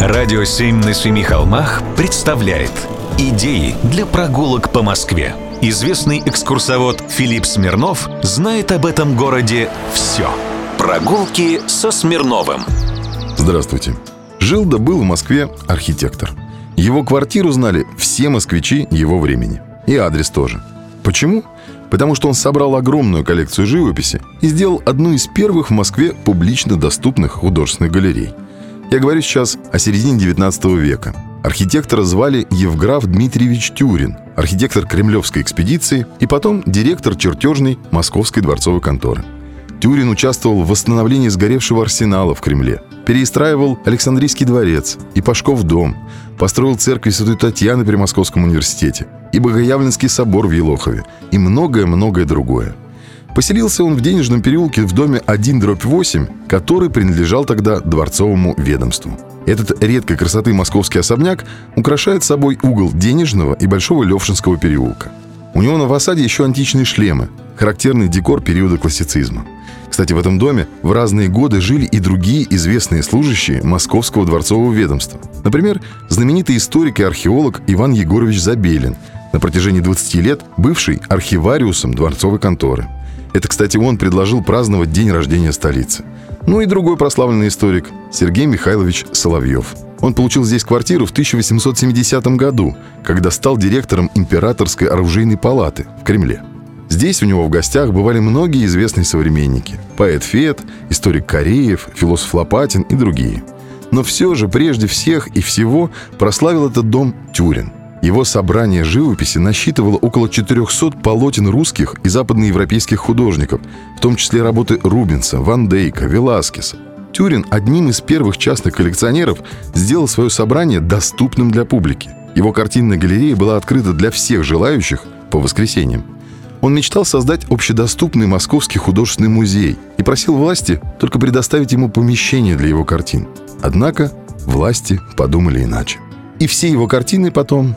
Радио «Семь на семи холмах» представляет Идеи для прогулок по Москве. Известный экскурсовод Филипп Смирнов знает об этом городе все. Прогулки со Смирновым. Здравствуйте. Жил да был в Москве архитектор. Его квартиру знали все москвичи его времени. И адрес тоже. Почему? Потому что он собрал огромную коллекцию живописи и сделал одну из первых в Москве публично доступных художественных галерей – я говорю сейчас о середине 19 века. Архитектора звали Евграф Дмитриевич Тюрин, архитектор кремлевской экспедиции и потом директор чертежной Московской дворцовой конторы. Тюрин участвовал в восстановлении сгоревшего арсенала в Кремле, переистраивал Александрийский дворец и Пашков дом, построил церковь Святой Татьяны при Московском университете и Богоявленский собор в Елохове и многое-многое другое. Поселился он в денежном переулке в доме 1-8, который принадлежал тогда дворцовому ведомству. Этот редкой красоты московский особняк украшает собой угол Денежного и Большого Левшинского переулка. У него на фасаде еще античные шлемы, характерный декор периода классицизма. Кстати, в этом доме в разные годы жили и другие известные служащие Московского дворцового ведомства. Например, знаменитый историк и археолог Иван Егорович Забелин, на протяжении 20 лет бывший архивариусом дворцовой конторы – это, кстати, он предложил праздновать день рождения столицы. Ну и другой прославленный историк Сергей Михайлович Соловьев. Он получил здесь квартиру в 1870 году, когда стал директором Императорской оружейной палаты в Кремле. Здесь у него в гостях бывали многие известные современники. Поэт Фет, историк Кореев, философ Лопатин и другие. Но все же прежде всех и всего прославил этот дом Тюрин – его собрание живописи насчитывало около 400 полотен русских и западноевропейских художников, в том числе работы Рубенса, Ван Дейка, Веласкеса. Тюрин одним из первых частных коллекционеров сделал свое собрание доступным для публики. Его картинная галерея была открыта для всех желающих по воскресеньям. Он мечтал создать общедоступный московский художественный музей и просил власти только предоставить ему помещение для его картин. Однако власти подумали иначе. И все его картины потом